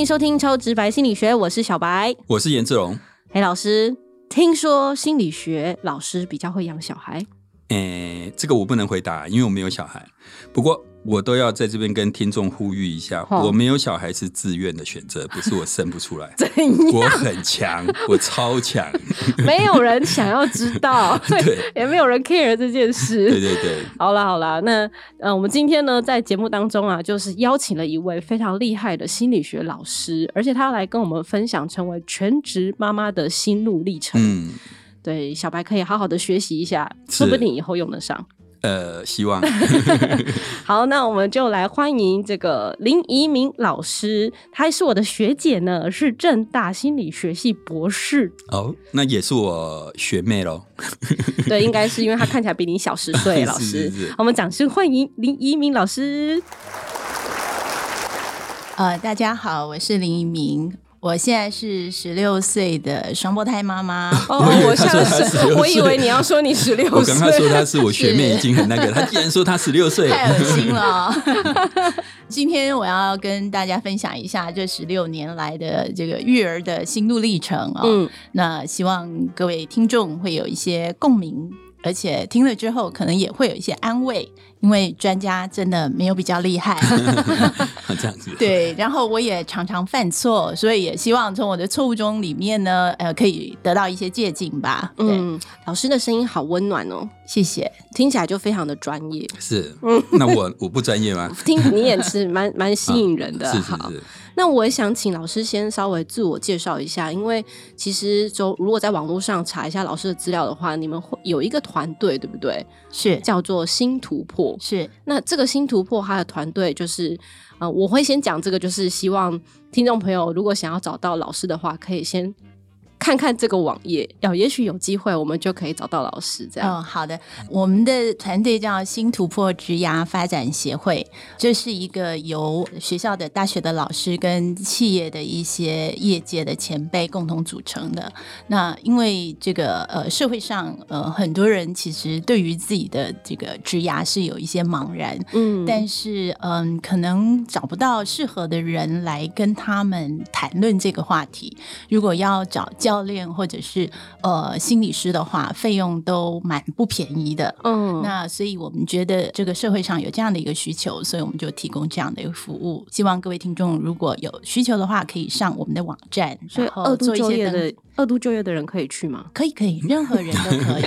迎收听超直白心理学，我是小白。我是颜志龙。哎，老师，听说心理学老师比较会养小孩，哎，这个我不能回答，因为我没有小孩。不过我都要在这边跟听众呼吁一下，好我没有小孩是自愿的选择，不是我生不出来。怎我样？很强，我超强。没有人想要知道，对也没有人 care 这件事。对对对，好啦好啦，那呃，我们今天呢，在节目当中啊，就是邀请了一位非常厉害的心理学老师，而且他要来跟我们分享成为全职妈妈的心路历程。嗯，对，小白可以好好的学习一下，是说不定以后用得上。呃，希望 好，那我们就来欢迎这个林怡明老师，她是我的学姐呢，是正大心理学系博士。哦，那也是我学妹喽。对，应该是因为她看起来比你小十岁，老是师。是是我们掌声欢迎林怡明老师。呃，大家好，我是林一鸣，我现在是十六岁的双胞胎妈妈。哦，我以为他说他像是，16我以为你要说你十六岁。我刚刚说她是我学妹，已经很那个，她竟然说她十六岁，太恶心了！今天我要跟大家分享一下这十六年来的这个育儿的心路历程哦。嗯，那希望各位听众会有一些共鸣，而且听了之后可能也会有一些安慰，因为专家真的没有比较厉害。这样子。对，然后我也常常犯错，所以也希望从我的错误中里面呢，呃，可以得到一些借鉴吧。嗯，老师的声音好温暖哦，谢谢。听起来就非常的专业。是，嗯那我 我不专业吗？听你也是蛮蛮吸引人的。是是那我也想请老师先稍微自我介绍一下，因为其实就如果在网络上查一下老师的资料的话，你们会有一个团队，对不对？是叫做新突破。是，那这个新突破，它的团队就是，呃，我会先讲这个，就是希望听众朋友如果想要找到老师的话，可以先看看这个网页，要也许有机会我们就可以找到老师。这样，嗯，好的。我们的团队叫新突破职涯发展协会，这是一个由学校的大学的老师跟企业的一些业界的前辈共同组成的。那因为这个呃社会上呃很多人其实对于自己的这个职涯是有一些茫然，嗯但是嗯，可能找不到适合的人来跟他们谈论这个话题。如果要找教练或者是呃心理师的话，费用都蛮不便宜的。嗯，那所以我们觉得这个社会上有这样的一个需求，所以我们就提供这样的一个服务。希望各位听众如果有需求的话，可以上我们的网站，然后做一些的二度就业的人可以去吗？可以可以，任何人都可以。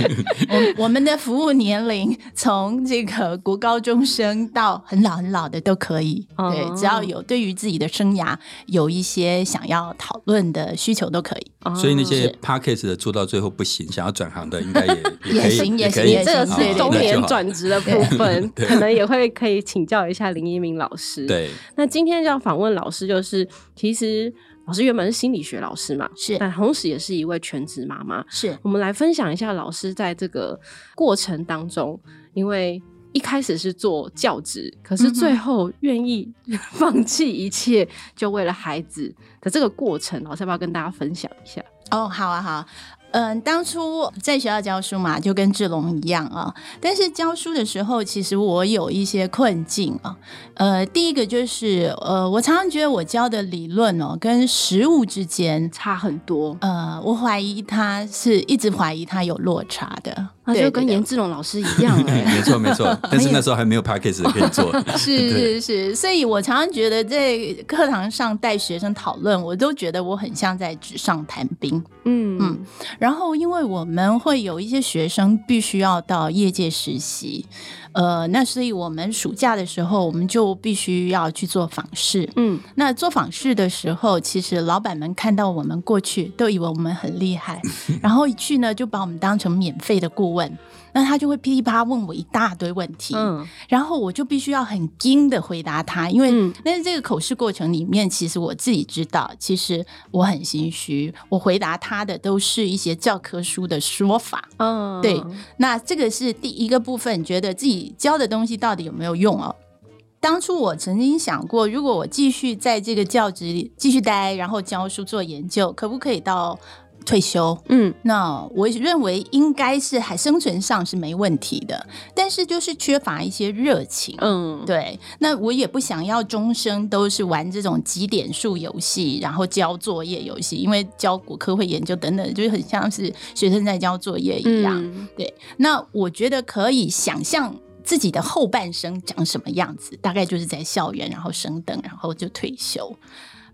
我我们的服务年龄从这个国高中生到很老很老的都可以。哦对，只要有对于自己的生涯有一些想要讨论的需求都可以。所以那些是 podcast 的做到最后不行，想要转行的，应该也 也可以，行也行也这个是中年转职的部分，可能也会可以请教一下林一鸣老师。，对，那今天要访问老师，就是其实老师原本是心理学老师嘛，是但同时也是一位全职妈妈。是我们来分享一下老师在这个过程当中，因为一开始是做教职，可是最后愿意 放弃一切，就为了孩子的这个过程，老师要不要跟大家分享一下？哦，好啊好。嗯，当初在学校教书嘛，就跟志龙一样啊。但是教书的时候，其实我有一些困境啊。呃，第一个就是，呃，我常常觉得我教的理论哦，跟实物之间，差很多，呃，我怀疑他是一直怀疑他有落差的。那就跟对对对。颜志龙老师一样哎、没 错没错。但是那时候还没有 p a c k a g e 可以做，是是是，所以我常常觉得在课堂上带学生讨论，我都觉得我很像在纸上谈兵。嗯。嗯然后，因为我们会有一些学生必须要到业界实习，呃，那所以我们暑假的时候，我们就必须要去做访视。嗯，那做访视的时候，其实老板们看到我们过去，都以为我们很厉害，然后一去呢，就把我们当成免费的顾问。那他就会噼里啪啦问我一大堆问题，嗯然后我就必须要很精的回答他，因为嗯但是这个口试过程里面，其实我自己知道，其实我很心虚，我回答他的都是一些教科书的说法。嗯，对那这个是第一个部分，觉得自己教的东西到底有没有用哦？当初我曾经想过，如果我继续在这个教职里继续待，然后教书做研究，可不可以到退休。嗯那我认为应该是还生存上是没问题的，但是就是缺乏一些热情。嗯，对，那我也不想要终生都是玩这种几点数游戏，然后交作业游戏，因为教国科会研究等等，就是很像是学生在交作业一样。嗯对，那我觉得可以想象自己的后半生长什么样子，大概就是在校园，然后升等，然后就退休。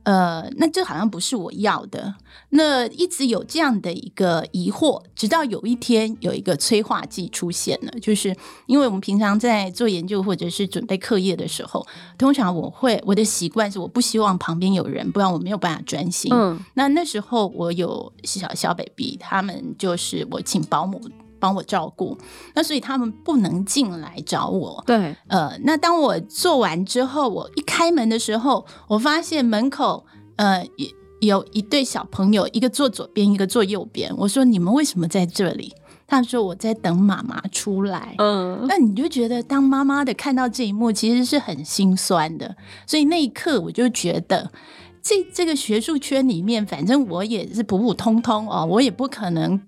呃，那这好像不是我要的。那一直有这样的一个疑惑，直到有一天有一个催化剂出现了，就是因为我们平常在做研究或者是准备课业的时候，通常我会我的习惯是我不希望旁边有人，不然我没有办法专心。嗯那那时候我有小小 baby，他们就是我请保姆帮我照顾，那所以他们不能进来找我。对，呃，那当我做完之后，我一开门的时候，我发现门口呃也有一对小朋友，一个坐左边，一个坐右边。我说：“你们为什么在这里？”他们说：“我在等妈妈出来。”嗯那你就觉得当妈妈的看到这一幕，其实是很心酸的。所以那一刻，我就觉得，这这个学术圈里面，反正我也是普普通通哦，我也不可能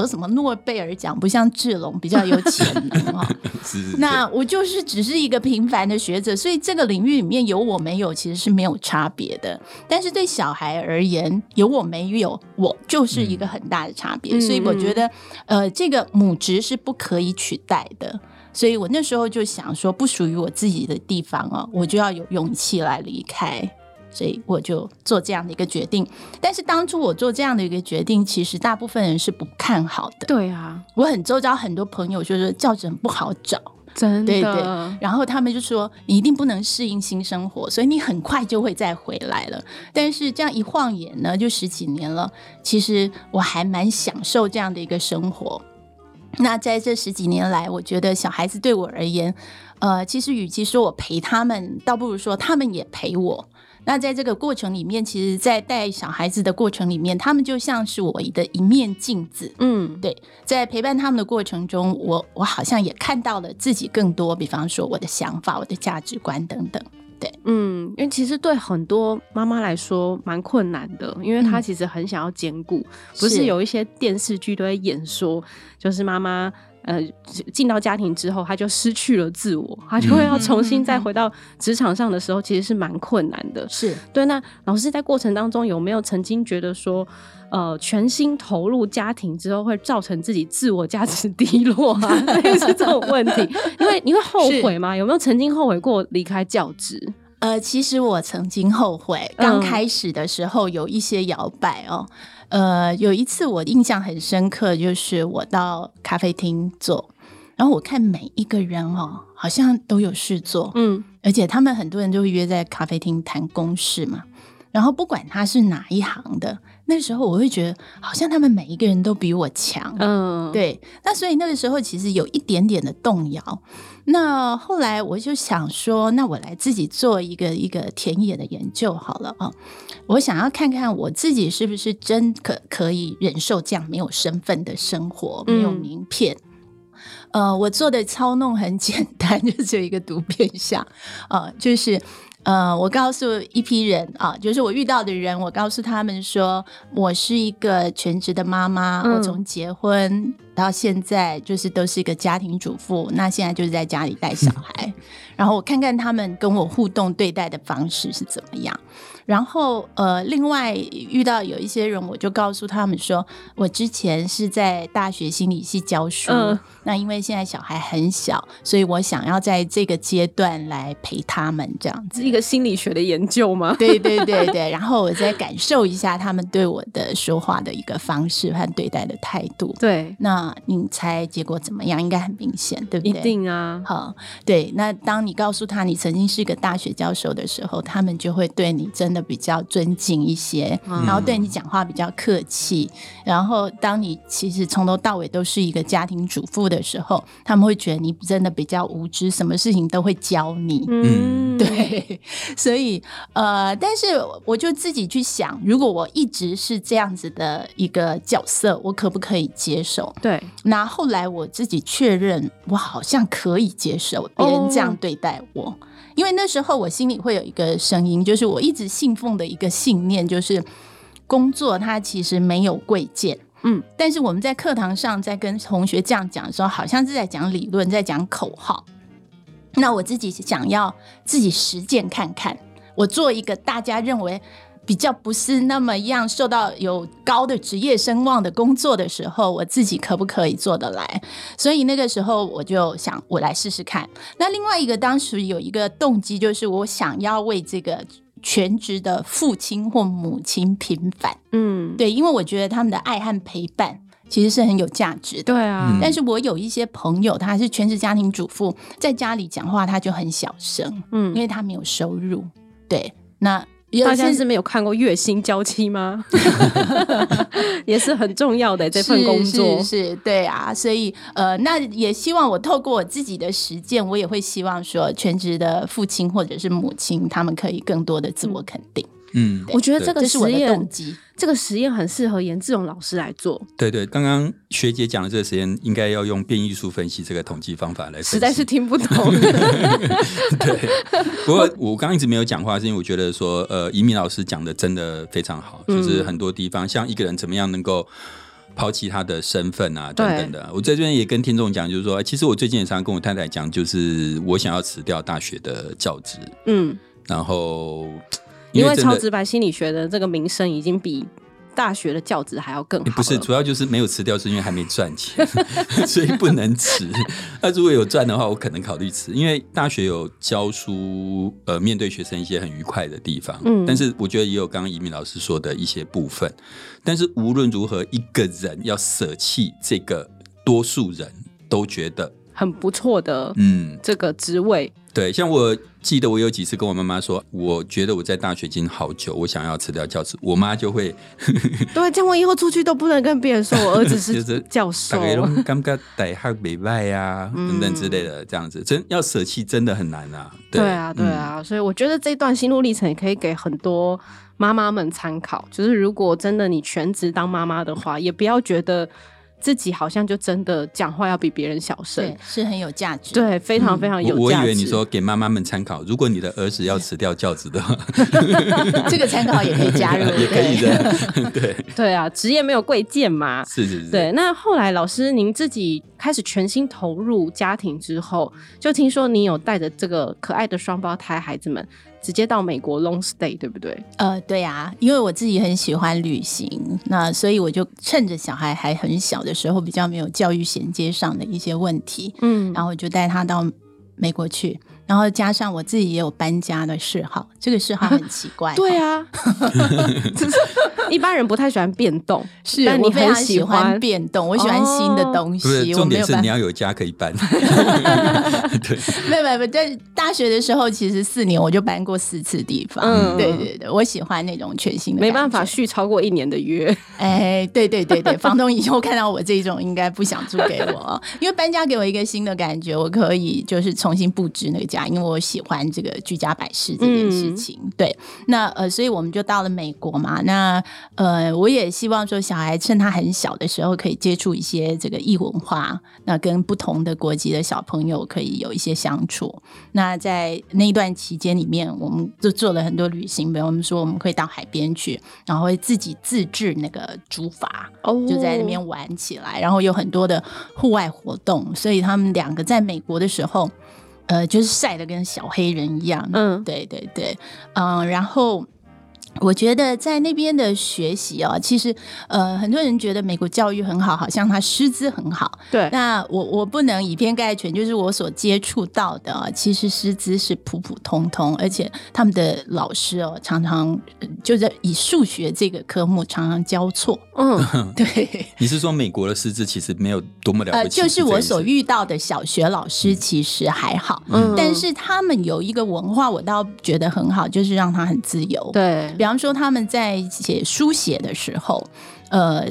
得什么诺贝尔奖，不像志龙比较有潜能啊。是是是那我就是只是一个平凡的学者，所以这个领域里面有我没有其实是没有差别的。但是对小孩而言，有我没有我就是一个很大的差别。嗯所以我觉得，呃，这个母职是不可以取代的。所以我那时候就想说，不属于我自己的地方哦，我就要有勇气来离开。所以我就做这样的一个决定。但是当初我做这样的一个决定，其实大部分人是不看好的。对啊，我很周遭很多朋友就说教职很不好找。真的，对对，然后他们就说你一定不能适应新生活，所以你很快就会再回来了。但是这样一晃眼呢，就十几年了。其实我还蛮享受这样的一个生活。那在这十几年来，我觉得小孩子对我而言，呃，其实与其说我陪他们，倒不如说他们也陪我。那在这个过程里面，其实，在带小孩子的过程里面，他们就像是我的一面镜子。嗯，对，在陪伴他们的过程中，我我好像也看到了自己更多，比方说我的想法、我的价值观等等。对嗯，因为其实对很多妈妈来说蛮困难的，因为她其实很想要兼顾，不是是有一些电视剧都在演说，就是妈妈。呃，进到家庭之后，他就失去了自我，他就会要重新再回到职场上的时候，其实是蛮困难的。是对，那老师在过程当中有没有曾经觉得说，呃，全心投入家庭之后会造成自己自我价值低落啊，类似这种问题？因为你会后悔吗？有没有曾经后悔过离开教职？呃，其实我曾经后悔，刚开始的时候有一些摇摆哦。呃，有一次我印象很深刻，就是我到咖啡厅坐，然后我看每一个人哦，好像都有事做，嗯而且他们很多人就会约在咖啡厅谈公事嘛。然后不管他是哪一行的，那时候我会觉得好像他们每一个人都比我强，嗯，，对，那所以那个时候其实有一点点的动摇。那后来我就想说，那我来自己做一个一个田野的研究好了啊。我想要看看我自己是不是真可可以忍受这样没有身份的生活，没有嗯名片。呃，我做的操弄很简单，就只有一个读片项啊、就是呃，我告诉一批人啊，就是我遇到的人，我告诉他们说，我是一个全职的妈妈，嗯我从结婚到现在就是都是一个家庭主妇，那现在就是在家里带小孩，然后我看看他们跟我互动对待的方式是怎么样。然后呃，另外遇到有一些人，我就告诉他们说，我之前是在大学心理系教书，嗯那因为现在小孩很小，所以我想要在这个阶段来陪他们这样子是。一个心理学的研究吗？对对对对，然后我再感受一下他们对我的说话的一个方式和对待的态度。对，那你猜结果怎么样？应该很明显，对不对一？定啊，好，对。那当你告诉他你曾经是个大学教授的时候，他们就会对你真的比较尊敬一些，嗯然后对你讲话比较客气。然后当你其实从头到尾都是一个家庭主妇的时候，他们会觉得你真的比较无知，什么事情都会教你。嗯，对，所以呃，但是我就自己去想，如果我一直是这样子的一个角色，我可不可以接受？对，那后来我自己确认，我好像可以接受别人这样对待我，因为那时候我心里会有一个声音，就是我一直信奉的一个信念，就是工作它其实没有贵贱。嗯，但是我们在课堂上在跟同学这样讲的时候，好像是在讲理论，在讲口号。那我自己想要自己实践看看，我做一个大家认为比较不是那么样受到有高的职业声望的工作的时候，我自己可不可以做得来？所以那个时候我就想，我来试试看。那另外一个当时有一个动机，就是我想要为这个全职的父亲或母亲平反。嗯，对，因为我觉得他们的爱和陪伴其实是很有价值的。对啊嗯，但是我有一些朋友，他是全职家庭主妇，在家里讲话他就很小声，嗯因嗯，为他没有收入。对，那有大家些是没有看过月薪娇妻吗？也是很重要的这份工作是。对啊，所以呃，那也希望我透过我自己的实践，我也会希望说，全职的父亲或者是母亲，他们可以更多的自我肯定。嗯，我觉得这个实验。这个实验很适合严志勇老师来做，对对，刚刚学姐讲的这个实验，应该要用变异数分析这个统计方法来。实在是听不懂。对，不过我刚刚一直没有讲话，是因为我觉得说，呃，移民老师讲的真的非常好，嗯就是很多地方，像一个人怎么样能够抛弃他的身份啊，等等的。我在这边也跟听众讲，就是说，其实我最近也常常跟我太太讲，就是我想要辞掉大学的教职，嗯，然后因为。超直白心理学的这个名声已经比大学的教职还要更好了。不是，主要就是没有辞掉，是因为还没赚钱，所以不能辞。那如果有赚的话，我可能考虑辞，因为大学有教书，呃，面对学生一些很愉快的地方。嗯但是我觉得也有刚刚移民老师说的一些部分。但是无论如何，一个人要舍弃这个，多数人都觉得，很不错的嗯，这个职位。对。像我记得我有几次跟我妈妈说，我觉得我在大学已经好久，我想要辞掉教职，我妈就会 对，这样我以后出去都不能跟别人说我儿子是 是教授大。概都感觉大学没败呀，嗯等等之类的，这样子真要舍弃真的很难啊。对啊，对啊，所以我觉得这段心路历程也可以给很多妈妈们参考。就是如果真的你全职当妈妈的话，也不要觉得自己好像就真的讲话要比别人小声对。，是很有价值。对，非常非常嗯。有价值。我我以为你说给妈妈们参考，如果你的儿子要辞掉教职的话，这个参考也可以加入，也可以。的。对，对啊，职业没有贵贱嘛。是是是。对，那后来老师您自己开始全心投入家庭之后，就听说你有带着这个可爱的双胞胎孩子们直接到美国 long stay，对不对？呃，对啊，因为我自己很喜欢旅行，那所以我就趁着小孩还很小的时候，比较没有教育衔接上的一些问题，嗯，然后我就带他到美国去，然后加上我自己也有搬家的嗜好，这个嗜好很奇怪，对，啊，就是一般人不太喜欢变动，是但你非常很喜喜欢欢变动，我喜欢新的东西，我重。点是你要有家可以搬。对，没有没有没有，在大学的时候，其实四年我就搬过四次地方。嗯对对对，我喜欢那种全新的，没办法。续超过一年的约。哎，对对对对，房东以后看到我这种，应该不想租给我，因为搬家给我一个新的感觉，我可以就是重新布置那个家，因为我喜欢这个居家摆饰这件事情。对，那呃，所以我们就到了美国嘛。那呃，我也希望说，小孩趁他很小的时候，可以接触一些这个异文化，那跟不同的国籍的小朋友可以有一些相处。那在那一段期间里面，我们就做了很多旅行，比如我们说我们可以到海边去，然后会自己自制那个竹筏，哦就在那边玩起来，然后有很多的户外活动，所以他们两个在美国的时候，呃，就是晒的跟小黑人一样。嗯对对对，嗯、然后。我觉得在那边的学习哦，其实呃，很多人觉得美国教育很好，好像他师资很好。对，那我我不能以偏概全，就是我所接触到的啊，其实师资是普普通通，而且他们的老师哦，常常呃就是以数学这个科目常常交错。嗯，对，你是说美国的师资其实没有多么了呃，不起？就是我所遇到的小学老师其实还好，嗯但是他们有一个文化，我倒觉得很好，就是让他很自由。，对，比方说他们在写书写的时候，呃，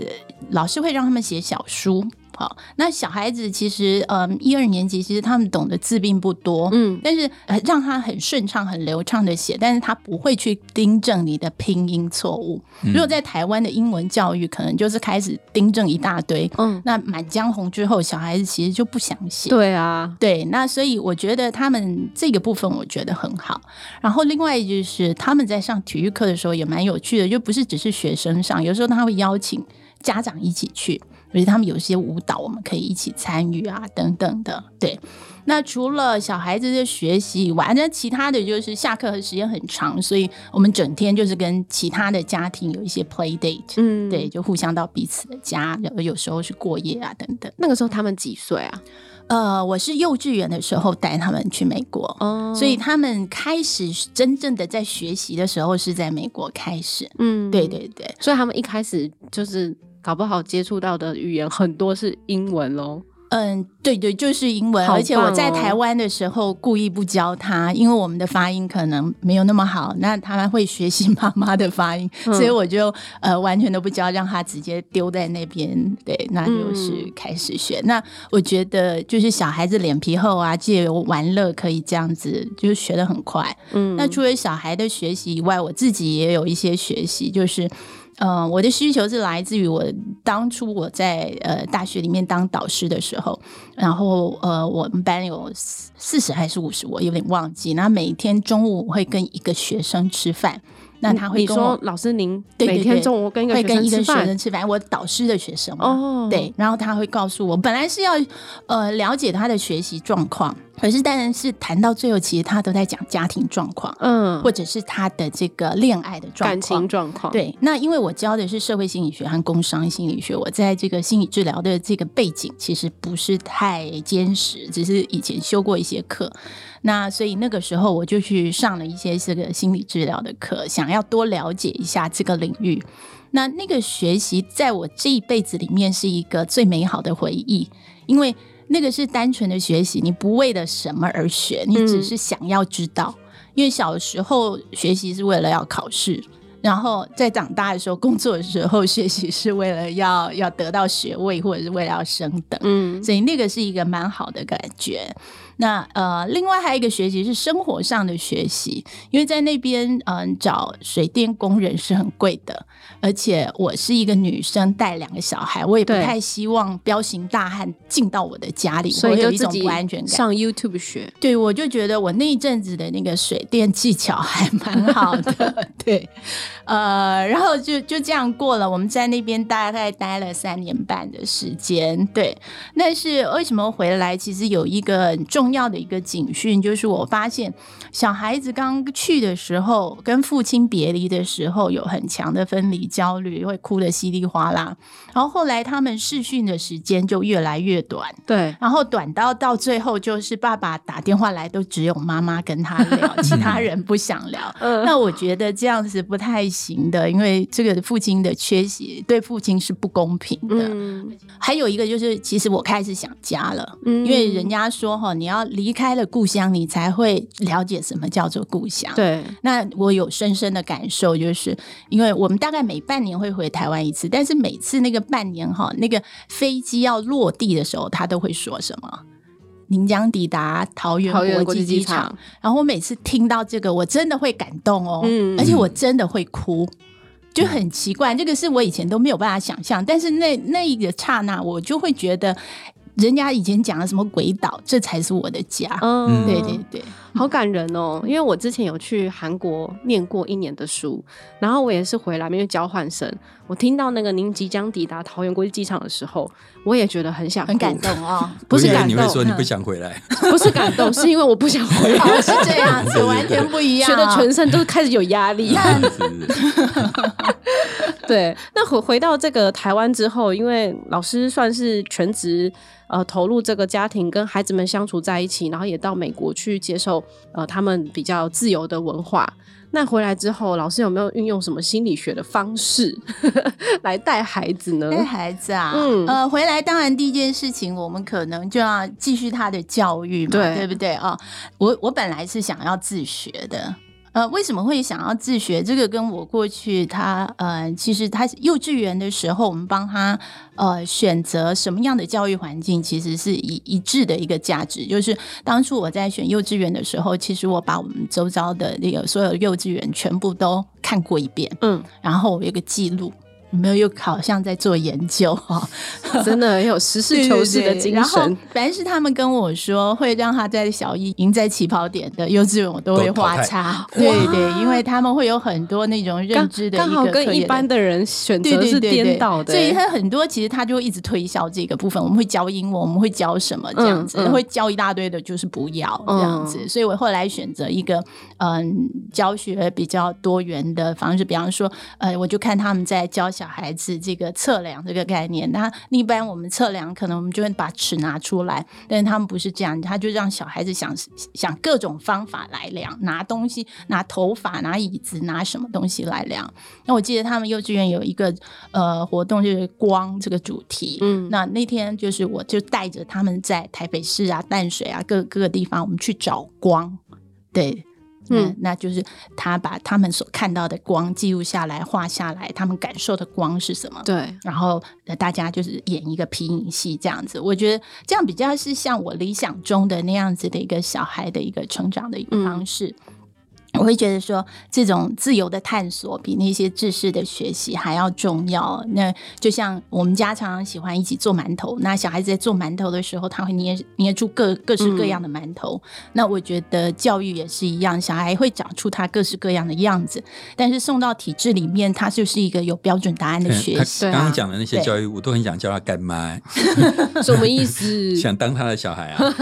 老师会让他们写小书。好，那小孩子其实，嗯，一二年级其实他们懂得字并不多，嗯但是呃让他很顺畅、很流畅的写，但是他不会去订正你的拼音错误。如果在台湾的英文教育，可能就是开始订正一大堆，嗯，那《满江红》之后，小孩子其实就不想写。对啊，对，那所以我觉得他们这个部分我觉得很好。然后另外就是他们在上体育课的时候也蛮有趣的，就不是只是学生上，有时候他会邀请家长一起去，而且他们有些舞蹈我们可以一起参与啊，等等的。对，那除了小孩子的学习以外，那其他的就是下课的时间很长，所以我们整天就是跟其他的家庭有一些 play date。嗯，对，，就互相到彼此的家，有有时候是过夜啊，等等。那个时候他们几岁啊？呃，我是幼稚园的时候带他们去美国，哦所以他们开始真正的在学习的时候是在美国开始。嗯，对，对对，所以他们一开始就是搞不好接触到的语言很多是英文喽。嗯，对对，就是英文。好而且我在台湾的时候故意不教他，因为我们的发音可能没有那么好，那他们会学习妈妈的发音，嗯所以我就呃完全都不教，让他直接丢在那边。对，那就是嗯开始学。那我觉得就是小孩子脸皮厚啊，借由玩乐可以这样子，就是学的很快。嗯，那除了小孩的学习以外，我自己也有一些学习，就是。呃，我的需求是来自于我当初我在呃大学里面当导师的时候，然后呃我们班有四四十还是五十，我有点忘记。那每天中午会跟一个学生吃饭，那他会你说老师您每天中午跟一个会学跟一个学生吃饭生吃饭，我导师的学生嘛，哦，对，然后他会告诉我，本来是要呃了解他的学习状况，可是当然是谈到最后，其实他都在讲家庭状况，嗯，或者是他的这个恋爱的状况感情。状况，，对，那因为我教的是社会心理学和工商心理学，我在这个心理治疗的这个背景其实不是太坚实，只是以前修过一些课。那所以那个时候我就去上了一些这个心理治疗的课，想要多了解一下这个领域。那那个学习在我这一辈子里面是一个最美好的回忆，因为那个是单纯的学习，你不为了什么而学，你只是想要知道。因为小时候学习是为了要考试，然后在长大的时候工作的时候学习是为了要要得到学位或者是为了要升等，嗯所以那个是一个蛮好的感觉。那呃，另外还有一个学习是生活上的学习，因为在那边嗯、找水电工人是很贵的，而且我是一个女生带两个小孩，我也不太希望彪形大汉进到我的家里，所以我有一种不安全感。上 YouTube 学，对，我就觉得我那一阵子的那个水电技巧还蛮好的，对，呃，然后就就这样过了。我们在那边大概待了三年半的时间，对。但是为什么回来？其实有一个很重要的一个警讯，就是我发现小孩子刚去的时候，跟父亲别离的时候，有很强的分离焦虑，会哭得稀里哗啦。然后后来他们试训的时间就越来越短，对，然后短到到最后，就是爸爸打电话来，都只有妈妈跟他聊，其他人不想聊。嗯那我觉得这样子不太行的，因为这个父亲的缺席对父亲是不公平的。嗯还有一个就是，其实我开始想家了，嗯因为人家说哈，你要离开了故乡，你才会了解什么叫做故乡。。对，那我有深深的感受，就是因为我们大概每半年会回台湾一次，但是每次那个半年哈，那个飞机要落地的时候，他都会说什么？您将抵达桃园国国际机场场。然后我每次听到这个，我真的会感动哦，嗯而且我真的会哭。就很奇怪，这个是我以前都没有办法想象，但是那那一个刹那，我就会觉得，人家以前讲的什么鬼岛，这才是我的家。嗯，对对对，好感人哦！因为我之前有去韩国念过一年的书，然后我也是回来，因为交换生，我听到那个您即将抵达桃园国际机场的时候，我也觉得很想很感哭，动哦。不是感动你会说你不想回来，不是感动，是因为我不想回来，哦，是这样子，完全不一样、觉得哦。全身都开始有压力。对，那回回到这个台湾之后，因为老师算是全职呃投入这个家庭，跟孩子们相处在一起，然后也到美国去接受呃他们比较自由的文化。那回来之后，老师有没有运用什么心理学的方式 来带孩子呢？带孩子啊，嗯呃，回来当然第一件事情，我们可能就要继续他的教育嘛，对对不对啊、我我本来是想要自学的。呃，为什么会想要自学？这个跟我过去他呃，其实他幼稚园的时候，我们帮他呃选择什么样的教育环境，其实是一一致的一个价值。就是当初我在选幼稚园的时候，其实我把我们周遭的那个所有幼稚园全部都看过一遍，嗯，然后我有个记录。有没有又好像在做研究哈？真的很有实事求是的精神。凡是他们跟我说会让他在小一赢在起跑点的幼稚园，我都会画叉。对对，因为他们会有很多那种认知的，刚好跟一般的人选择是颠倒的。所以他很多其实他就会一直推销这个部分。我们会教英文，我们会教什么这样子，会教一大堆的，就是不要这样子。所以我后来选择一个嗯教学比较多元的方式，比方说呃，我就看他们在教小。小孩子这个测量这个概念，那一般我们测量可能我们就会把尺拿出来，但是他们不是这样，他就让小孩子想想各种方法来量，拿东西、拿头发、拿椅子、拿什么东西来量。那我记得他们幼稚园有一个呃活动，就是光这个主题。嗯，那那天就是我就带着他们在台北市啊、淡水啊各各个地方，我们去找光。对。嗯，那就是他把他们所看到的光记录下来、画下来，他们感受的光是什么？对，然后大家就是演一个皮影戏这样子。我觉得这样比较是像我理想中的那样子的一个小孩的一个成长的一个方式。我会觉得说，这种自由的探索比那些知识的学习还要重要。那就像我们家常常喜欢一起做馒头，那小孩子在做馒头的时候，他会捏捏出各各式各样的馒头。那我觉得教育也是一样，小孩会长出他各式各样的样子，但是送到体制里面，他就是一个有标准答案的学习。刚刚讲的那些教育，我都很想叫他干妈 什么意思？想当他的小孩啊？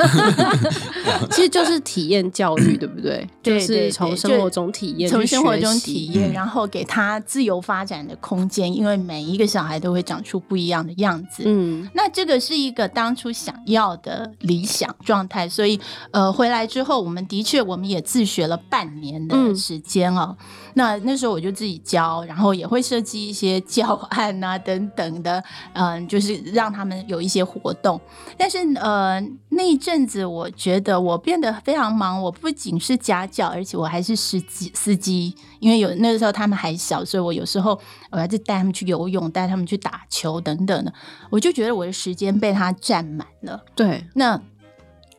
其实就是体验教育，对不对？就是从。生活中体验，从生活中体验，然后给他自由发展的空间，因为每一个小孩都会长出不一样的样子。嗯，那这个是一个当初想要的理想状态，所以呃，回来之后，我们的确我们也自学了半年的时间哦。那那时候我就自己教，然后也会设计一些教案啊等等的，嗯，就是让他们有一些活动。但是呃，那一阵子我觉得我变得非常忙，我不仅是家教，而且我还是司机司机，因为有那个时候他们还小，所以我有时候我还是带他们去游泳，带他们去打球等等的，我就觉得我的时间被他占满了。对，那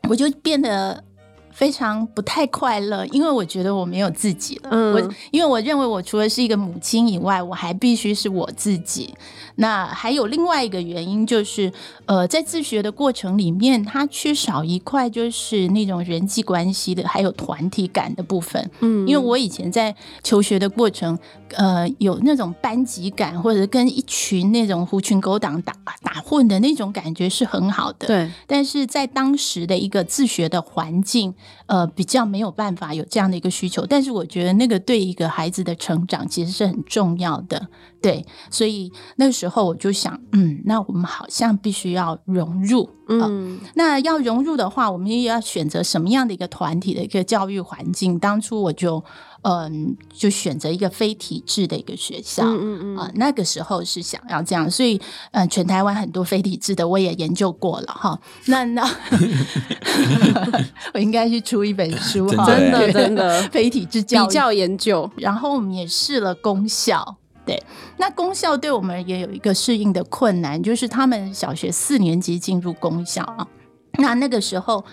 我就变得。非常不太快乐，因为我觉得我没有自己了。我因为我认为我除了是一个母亲以外，我还必须是我自己。那还有另外一个原因，就是呃，在自学的过程里面，它缺少一块就是那种人际关系的，还有团体感的部分。嗯，因为我以前在求学的过程，呃，有那种班级感，或者跟一群那种狐群狗党打打混的那种感觉是很好的。对，但是在当时的一个自学的环境。呃，比较没有办法有这样的一个需求，但是我觉得那个对一个孩子的成长其实是很重要的，对，所以那个时候我就想，嗯，那我们好像必须要融入，嗯，那要融入的话，我们也要选择什么样的一个团体的一个教育环境。当初我就。嗯，就选择一个非体制的一个学校，嗯嗯嗯，啊，那个时候是想要这样，所以，嗯，全台湾很多非体制的我也研究过了哈。那那，我应该去出一本书哈，真的真的非体制教比较研究，然后我们也试了功效，对，那公校对我们也有一个适应的困难，就是他们小学四年级进入公校啊，那那个时候。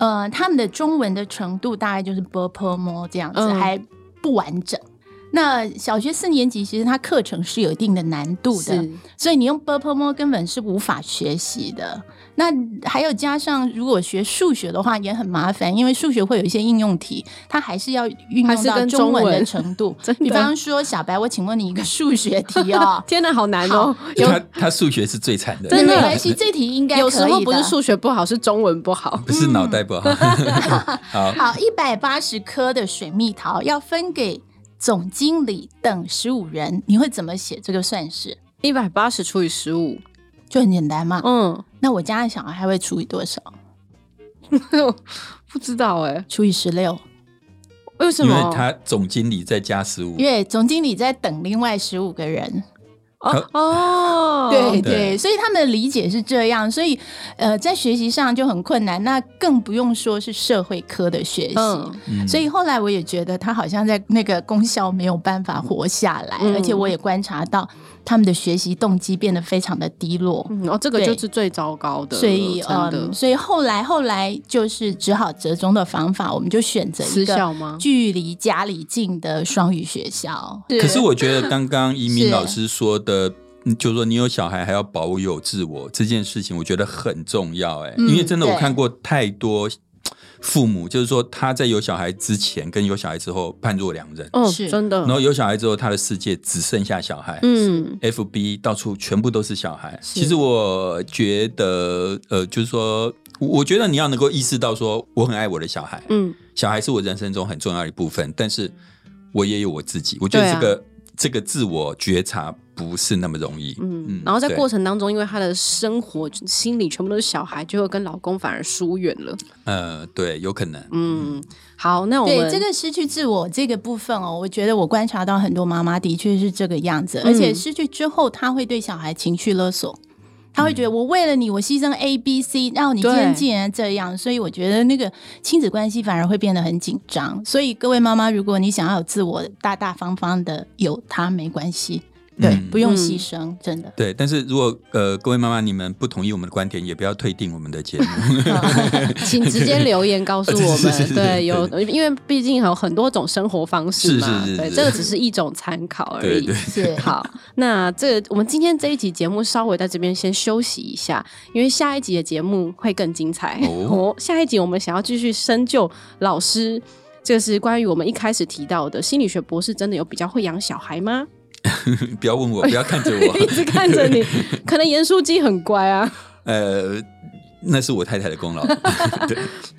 呃，他们的中文的程度大概就是 b p m 这样子，还不完整。那小学四年级其实它课程是有一定的难度的，所以你用 b p m 根本是无法学习的。那还有加上，如果学数学的话也很麻烦，因为数学会有一些应用题，它还是要运用到中文的程度。比方说，小白，我请问你一个数学题哦，天哪，好难哦！他他数学是最惨的，真的没关系，这题应该有时候不是数学不好，是中文不好，不是脑袋不好。好，好，一百八十颗的水蜜桃要分给总经理等十五人，你会怎么写这个算式？一百八十除以十五。就很简单嘛。嗯，那我家的小孩会除以多少？不知道哎，除以十六。为什么？因为他总经理再加十五，因为总经理在等另外十五个人。哦哦，对对对，所以他们的理解是这样，所以呃，在学习上就很困难，那更不用说是社会科的学习。所以后来我也觉得他好像在那个功效没有办法活下来，嗯而且我也观察到他们的学习动机变得非常的低落。嗯，哦，这个就是最糟糕的，所以，嗯，所以后来后来就是只好折中的方法，我们就选择一个？距离家里近的双语学校。可是我觉得刚刚移民老师说的，嗯就是说你有小孩还要保有自我这件事情，我觉得很重要哎、嗯因为真的我看过太多父母，就是说他在有小孩之前跟有小孩之后判若两人，哦，是。真的。然，后有小孩之后他的世界只剩下小孩。嗯。FB 到处全部都是小孩。其实我觉得，呃，就是说，我我觉得你要能够意识到，说我很爱我的小孩，嗯。小孩是我人生中很重要的一部分，但是我也有我自己。我觉得这个、这个自我觉察不是那么容易。嗯，嗯然后在过程当中，因为她的生活心里全部都是小孩，就会跟老公反而疏远了。呃，对，有可能。嗯，好，那我们对这个失去自我这个部分哦，我觉得我观察到很多妈妈的确是这个样子，而且失去之后，她会对小孩情绪勒索。她会觉得我为了你，我牺牲 A、B、C，然后你今天竟然这样，所以我觉得那个亲子关系反而会变得很紧张。所以各位妈妈，如果你想要有自我，大大方方的有他没关系，对，嗯不用牺牲，真的。对，但是如果呃各位妈妈你们不同意我们的观点，也不要退订我们的节目。请直接留言告诉我们。对，有因为毕竟有很多种生活方式嘛，对，是是是是这个只是一种参考而已。对对，是 好，那这个我们今天这一集节目稍微在这边先休息一下，因为下一集的节目会更精彩哦哦。下一集我们想要继续深究老师，这个是关于我们一开始提到的心理学博士真的有比较会养小孩吗？不要问我，不要看着我 一。直看着你，可能严书记很乖啊。呃，那是我太太的功劳。对，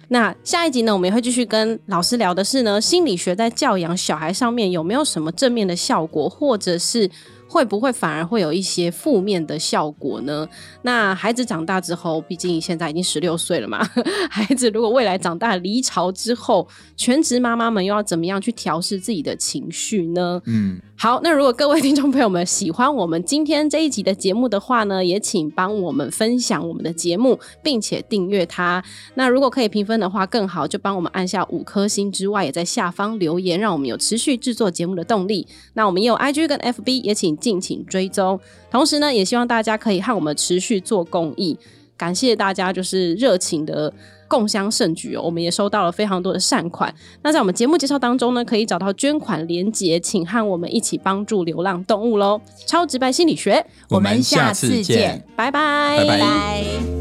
那下一集呢，我们也会继续跟老师聊的是呢，心理学在教养小孩上面有没有什么正面的效果，或者是会不会反而会有一些负面的效果呢？那孩子长大之后，毕竟现在已经十六岁了嘛，孩子如果未来长大离巢之后，全职妈妈们又要怎么样去调试自己的情绪呢？嗯，好，那如果各位听众朋友们喜欢我们今天这一集的节目的话呢，也请帮我们分享我们的节目，并且订阅它。那如果可以评分的话更好，就帮我们按下五颗星之外，也在下方留言，让我们有持续制作节目的动力。那我们也有 IG 跟 FB，也请敬请追踪。同时呢，也希望大家可以和我们持续做公益。感谢大家就是热情的共襄盛举哦，我们也收到了非常多的善款。那在我们节目介绍当中呢，可以找到捐款连结，请和我们一起帮助流浪动物喽。超直白心理学，我们下次见，拜拜，拜拜拜。